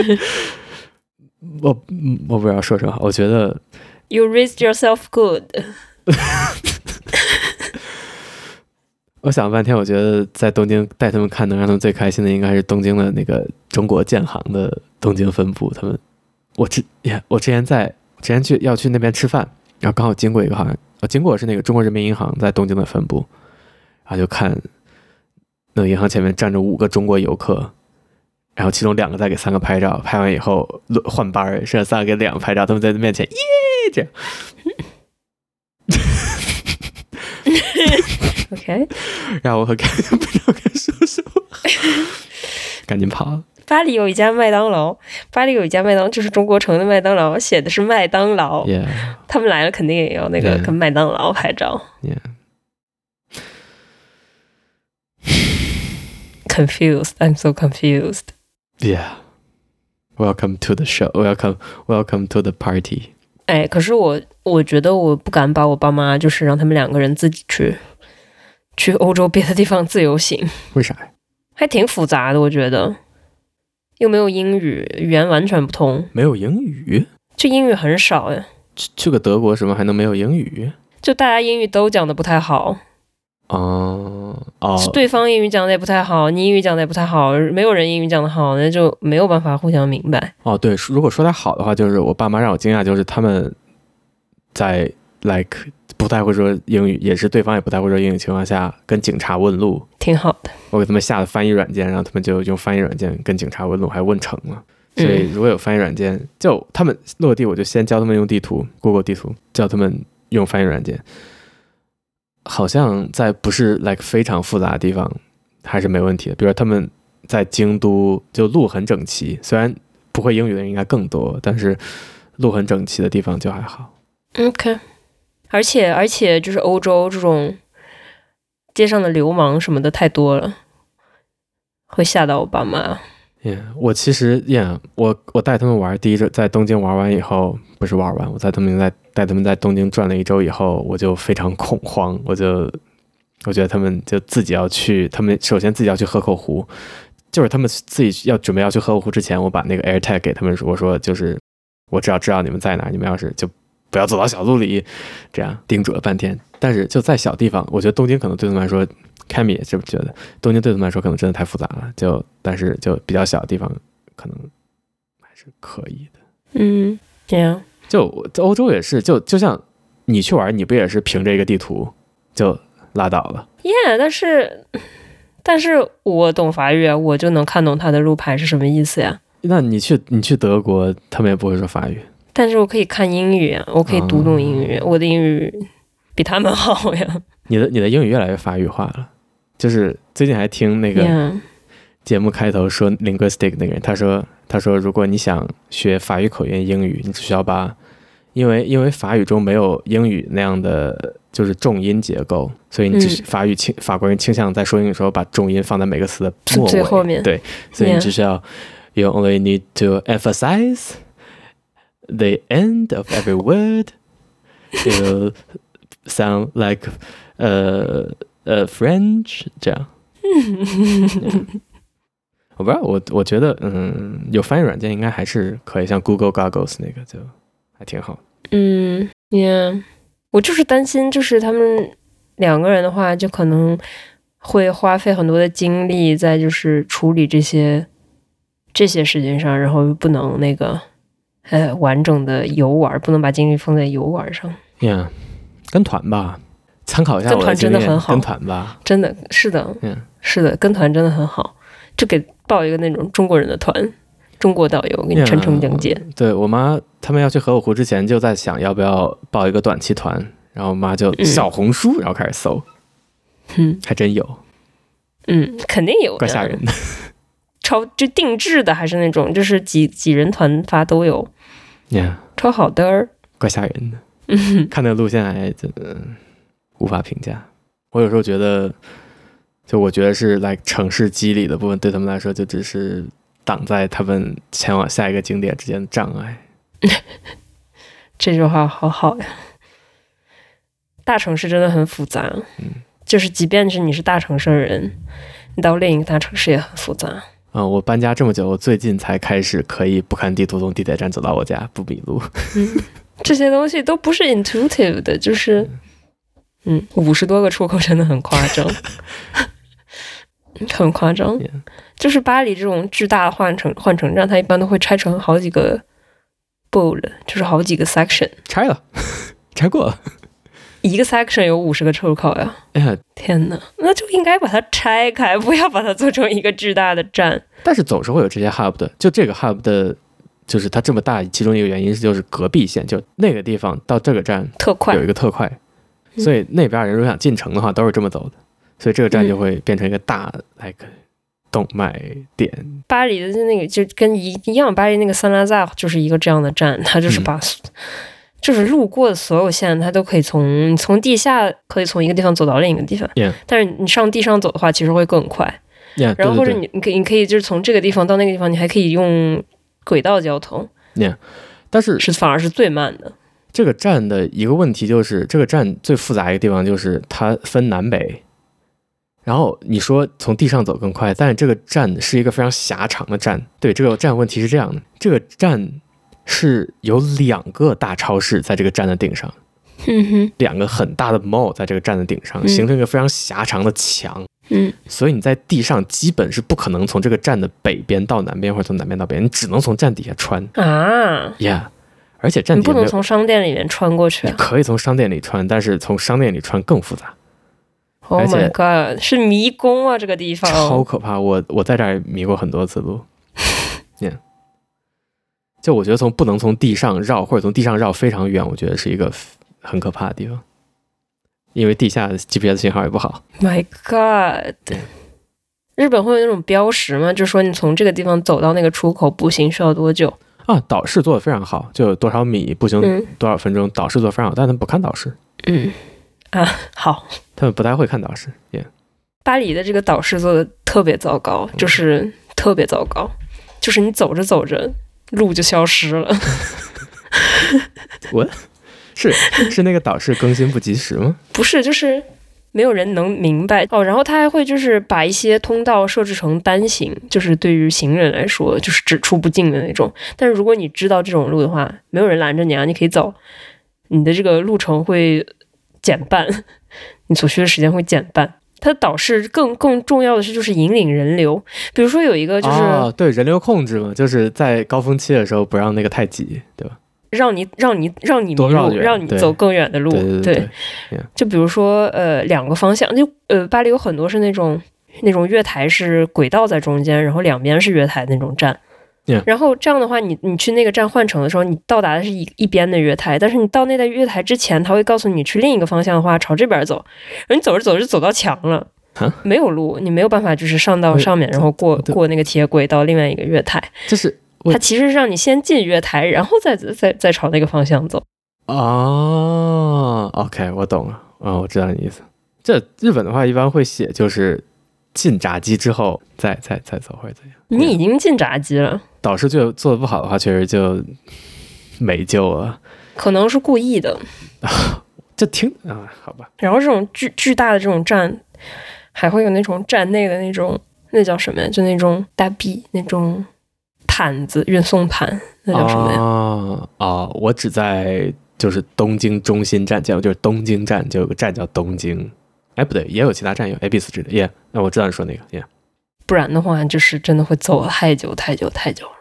我我不知道说什么，我觉得。
You raised yourself good。
我想了半天，我觉得在东京带他们看，能让他们最开心的，应该是东京的那个中国建行的东京分部。他们，我之呀，我之前在之前去要去那边吃饭，然后刚好经过一个，好像我经过是那个中国人民银行在东京的分部，然后就看那个银行前面站着五个中国游客。然后其中两个在给三个拍照，拍完以后轮换班，剩下三个给两个拍照，他们在他面前耶这样。
OK，
然后我很开心，不知道该说什么，赶紧跑。
巴黎有一家麦当劳，巴黎有一家麦当，就是中国城的麦当劳，写的是麦当劳。
Yeah.
他们来了肯定也要那个跟麦当劳拍照。
Yeah.
Confused, I'm so confused.
Yeah, welcome to the show. Welcome, welcome to the party.
哎，可是我我觉得我不敢把我爸妈就是让他们两个人自己去去欧洲别的地方自由行。
为啥呀？
还挺复杂的，我觉得又没有英语，语言完全不通。
没有英语？
就英语很少呀。
去去个德国什么还能没有英语？
就大家英语都讲的不太好。
哦哦，
是对方英语讲的也不太好，你英语讲的也不太好，没有人英语讲的好，那就没有办法互相明白。
哦，对，如果说他好的话，就是我爸妈让我惊讶，就是他们在 like 不太会说英语，也是对方也不太会说英语情况下，跟警察问路，
挺好的。
我给他们下了翻译软件，然后他们就用翻译软件跟警察问路，还问成了。所以如果有翻译软件，就他们落地，我就先教他们用地图，Google 地图，教他们用翻译软件。好像在不是 like 非常复杂的地方还是没问题的，比如说他们在京都就路很整齐，虽然不会英语的人应该更多，但是路很整齐的地方就还好。
OK，而且而且就是欧洲这种街上的流氓什么的太多了，会吓到我爸妈。
演我其实演我我带他们玩，第一周在东京玩完以后，不是玩完，我在他们在带他们在东京转了一周以后，我就非常恐慌，我就我觉得他们就自己要去，他们首先自己要去河口湖，就是他们自己要准备要去河口湖之前，我把那个 AirTag 给他们说，我说就是我只要知道你们在哪，你们要是就不要走到小路里，这样叮嘱了半天，但是就在小地方，我觉得东京可能对他们来说。凯米也是觉得东京对他们来说可能真的太复杂了，就但是就比较小的地方可能还是可以的。
嗯，这样。
就欧洲也是，就就像你去玩，你不也是凭着一个地图就拉倒了
？Yeah，但是但是我懂法语啊，我就能看懂他的路牌是什么意思呀。
那你去你去德国，他们也不会说法语。
但是我可以看英语啊，我可以读懂英语，嗯、我的英语比他们好呀。
你的你的英语越来越法语化了。就是最近还听那个节目开头说 linguistic 那个人，他说他说如果你想学法语口音英语，你只需要把，因为因为法语中没有英语那样的就是重音结构，所以你只法语倾法国人倾向在说英语的时候把重音放在每个词的末尾，
最后面，
对，所以你只需要 you only need to emphasize the end of every word. You sound like 呃。呃、uh,，French 这样，我不知道，我我觉得，嗯，有翻译软件应该还是可以，像 Google Goggles 那个就还挺好。
嗯，Yeah，我就是担心，就是他们两个人的话，就可能会花费很多的精力在就是处理这些这些事情上，然后不能那个呃完整的游玩，不能把精力放在游玩上。
Yeah，跟团吧。参考一下，
跟团真的很好。
跟团吧，
真的是的，
嗯，
是的，跟团真的很好。就给报一个那种中国人的团，中国导游给你全程讲解。
嗯、对我妈他们要去河口湖之前就在想要不要报一个短期团，然后我妈就小红书，然后开始搜，
嗯，
还真有，
嗯，肯定有，
怪吓人的。
超就定制的还是那种就是几几人团发都有，
呀，
超好的，
怪吓人的。
嗯，
看那个路线还真的无法评价。我有时候觉得，就我觉得是来城市机理的部分，对他们来说就只是挡在他们前往下一个景点之间的障碍。
这句话好好呀。大城市真的很复杂，
嗯，就是
即便是你是大城市的人，你到另一个大城市也很复杂。
嗯，我搬家这么久，我最近才开始可以不看地图从地铁站走到我家不迷路。
嗯，这些东西都不是 intuitive 的，就是，嗯，五十多个出口真的很夸张，很夸张。
Yeah.
就是巴黎这种巨大的换乘换乘站，它一般都会拆成好几个 bowl，就是好几个 section。
拆了，拆过了。
一个 section 有五十个出口呀！
哎呀，
天哪，那就应该把它拆开，不要把它做成一个巨大的站。
但是总是会有这些 hub 的，就这个 hub 的，就是它这么大，其中一个原因是就是隔壁线，就那个地方到这个站
特快，
有一个特快，所以那边人如果想进城的话，都是这么走的，所以这个站就会变成一个大 like 动脉点。
巴黎的那个就跟一一样，巴黎那个萨拉萨就是一个这样的站，它就是把。嗯就是路过的所有线，它都可以从从地下可以从一个地方走到另一个地方。
Yeah.
但是你上地上走的话，其实会更快。
Yeah,
然后或者你你可以你可以就是从这个地方到那个地方，你还可以用轨道交通。
Yeah. 但是
是反而是最慢的。
这个站的一个问题就是，这个站最复杂一个地方就是它分南北。然后你说从地上走更快，但是这个站是一个非常狭长的站。对，这个站问题是这样的，这个站。是有两个大超市在这个站的顶上，
嗯哼，
两个很大的 mall 在这个站的顶上，形成一个非常狭长的墙，
嗯，
所以你在地上基本是不可能从这个站的北边到南边，或者从南边到北边，你只能从站底下穿。
啊
，Yeah，而且站
你不能从商店里面穿过去，
可以从商店里穿，但是从商店里穿更复杂。
Oh my god，是迷宫啊，这个地方
超可怕，我我在这儿迷过很多次路，Yeah。就我觉得从不能从地上绕，或者从地上绕非常远，我觉得是一个很可怕的地方，因为地下的 GPS 信号也不好。
My God！日本会有那种标识吗？就说你从这个地方走到那个出口步行需要多久？
啊，导视做的非常好，就有多少米步行多少分钟，导视做的非常好，但他们不看导视。
嗯，啊，好，
他们不太会看导视。Yeah.
巴黎的这个导视做的特别糟糕，就是特别糟糕，就是你走着走着。路就消失了，
我是是那个导视更新不及时吗？
不是，就是没有人能明白哦。然后他还会就是把一些通道设置成单行，就是对于行人来说就是只出不进的那种。但是如果你知道这种路的话，没有人拦着你啊，你可以走，你的这个路程会减半，你所需的时间会减半。它的导视更更重要的是，就是引领人流。比如说有一个就是、
哦、对人流控制嘛，就是在高峰期的时候不让那个太挤，对吧？
让你让你让你迷路，让你走更远的路。
对对，对，对，对，
就比如说呃两个方向，就呃巴黎有很多是那种那种月台是轨道在中间，然后两边是月台那种站。然后这样的话，你你去那个站换乘的时候，你到达的是一一边的月台，但是你到那台月台之前，他会告诉你去另一个方向的话，朝这边走。然后你走着走着就走到墙了，没有路，你没有办法就是上到上面，然后过过那个铁轨到另外一个月台。
就是
它其实是让你先进月台，然后再再再朝那个方向走。
哦，OK，我懂了，啊、哦，我知道你意思。这日本的话一般会写就是。进闸机之后再再再走或者怎样？
你已经进闸机了。
导师就做的不好的话，确实就没救了。
可能是故意的。
就听啊，好吧。
然后这种巨巨大的这种站，还会有那种站内的那种，那叫什么呀？就那种大臂那种毯子，运送毯，那叫什么呀？
啊啊！我只在就是东京中心站见过，就是东京站就有个站叫东京。哎，不对，也有其他站有 A B C 之类的。耶，那我知道你说那个。耶，
不然的话，就是真的会走太久太久太久了。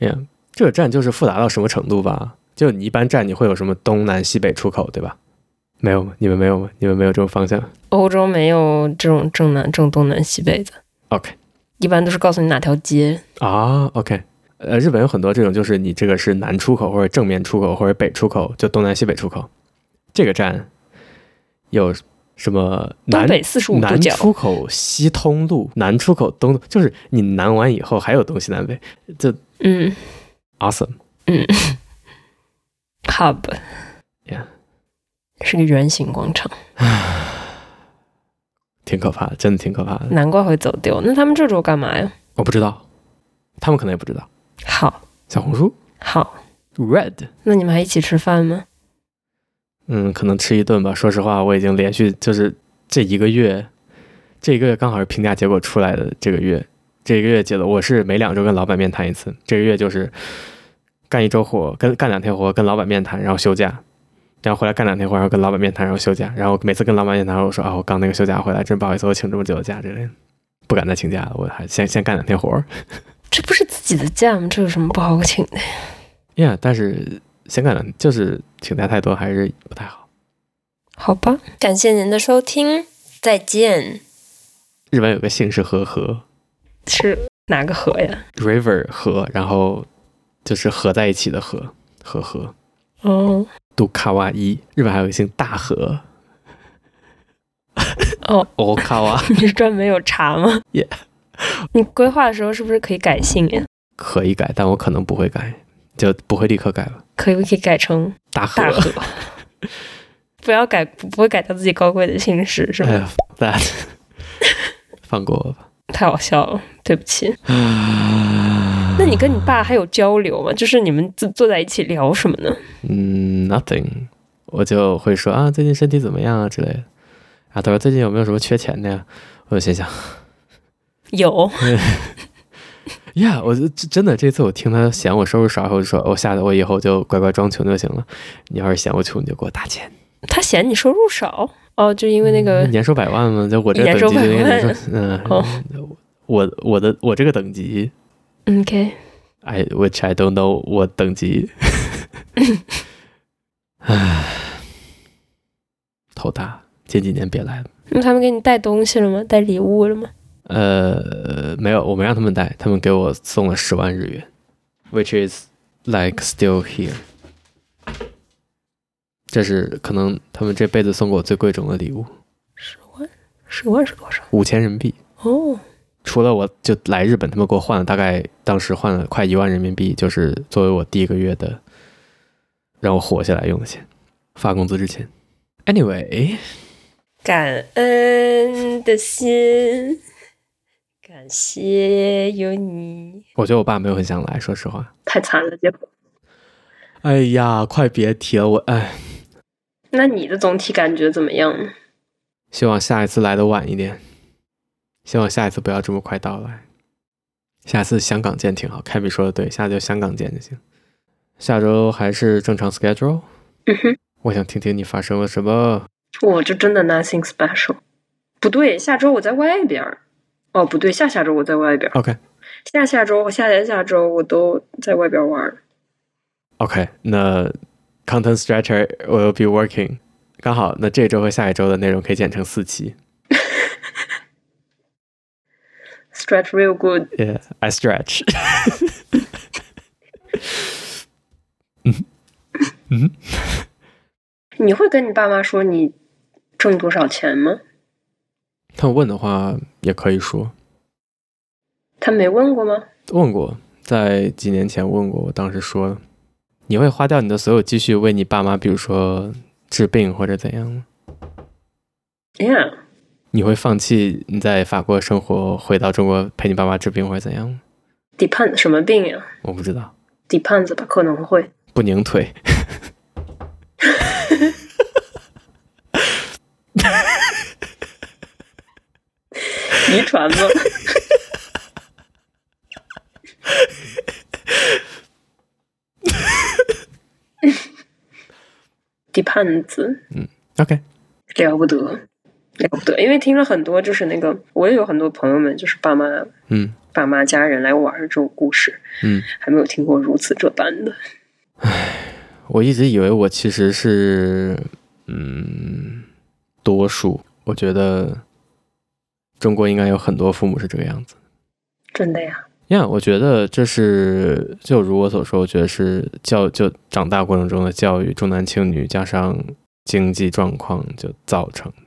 耶，这个站就是复杂到什么程度吧？就你一般站，你会有什么东南西北出口，对吧？没有吗？你们没有吗？你们没有这种方向？
欧洲没有这种正南、正东南西北的。
OK，
一般都是告诉你哪条街
啊。OK，呃，日本有很多这种，就是你这个是南出口或者正面出口或者北出口，就东南西北出口。这个站有。什么南
东北四十五度，
南出口西通路，南出口东，就是你南完以后还有东西南北，这
嗯
，awesome，
嗯，hub，yeah，是个圆形广场，
挺可怕的，真的挺可怕的。
难怪会走丢。那他们这周干嘛呀？
我不知道，他们可能也不知道。
好，
小红书。
好
，Red。
那你们还一起吃饭吗？
嗯，可能吃一顿吧。说实话，我已经连续就是这一个月，这一个月刚好是评价结果出来的这个月。这一个月结了，我是每两周跟老板面谈一次。这个月就是干一周活，跟干两天活，跟老板面谈，然后休假，然后回来干两天活，然后跟老板面谈，然后休假。然后每次跟老板面谈，我说啊，我刚那个休假回来，真不好意思，我请这么久的假，这类不敢再请假了，我还先先干两天活。
这不是自己的假吗？这有什么不好请的
呀？Yeah，但是先干两，就是请假太多还是不太好。
好吧，感谢您的收听，再见。
日本有个姓氏和和。
是哪个和呀
？River 和，然后就是合在一起的和，和和。
哦，
杜卡哇伊，日本还有一个姓大和。
哦，
哦卡哇，
你是专门有查吗
？Yeah。
你规划的时候是不是可以改姓呀？
可以改，但我可能不会改，就不会立刻改了。
可以不可以改成
大河？
大河 不要改，不会改掉自己高贵的姓氏，是吗？
哎呀，放过我吧。
太好笑了，对不起。那你跟你爸还有交流吗？就是你们坐坐在一起聊什么呢？
嗯，nothing。我就会说啊，最近身体怎么样啊之类的。啊，他说最近有没有什么缺钱的呀？我就心想，
有。
呀，yeah, 我就真的这次我听他嫌我收入少，我就说，我吓得我以后就乖乖装穷就行了。你要是嫌我穷，你就给我打钱。
他嫌你收入少。哦，就因为那个、
嗯、年收百万嘛，就我这个等级就应该年收，嗯，
哦、
我我的我这个等级
，OK，I
which I don't know 我等级，唉，头大，近几年别来了。
那他们给你带东西了吗？带礼物了吗？
呃，没有，我没让他们带，他们给我送了十万日元，which is like still here。这是可能他们这辈子送过我最贵重的礼物。
十万，十万是多少？
五千人民币。
哦，
除了我就来日本，他们给我换了大概当时换了快一万人民币，就是作为我第一个月的让我活下来用的钱，发工资之前。Anyway，
感恩的心，感谢有你。
我觉得我爸没有很想来，说实话。
太惨了，结果。
哎呀，快别提了，我哎。
那你的总体感觉怎么样呢？
希望下一次来的晚一点，希望下一次不要这么快到来。下次香港见挺好，凯比说的对，下次就香港见就行。下周还是正常 schedule。
嗯哼，
我想听听你发生了什么。
我就真的 nothing special。不对，下周我在外边。哦，不对，下下周我在外边。
OK。
下下周和下下下周我都在外边玩。
OK，那。Content stretcher will be working，刚好那这周和下一周的内容可以剪成四期。
Stretch real good.
Yeah, I stretch. 嗯嗯，
你会跟你爸妈说你挣多少钱吗？
他们问的话也可以说。
他没问过吗？
问过，在几年前问过，我当时说了。你会花掉你的所有积蓄为你爸妈，比如说治病或者怎样吗
？Yeah。
你会放弃你在法国生活，回到中国陪你爸妈治病或者怎样吗
？Depends 什么病呀？
我不知道。
Depends 吧，可能会。
不拧腿。
遗传吗？地盘子，
嗯，OK，
了不得，了不得，因为听了很多，就是那个，我也有很多朋友们，就是爸妈，
嗯，
爸妈家人来玩这种故事，
嗯，
还没有听过如此这般的。
唉，我一直以为我其实是，嗯，多数，我觉得中国应该有很多父母是这个样子。
真的呀？
呀，yeah, 我觉得这是就如我所说，我觉得是教就长大过程中的教育重男轻女，加上经济状况就造成的。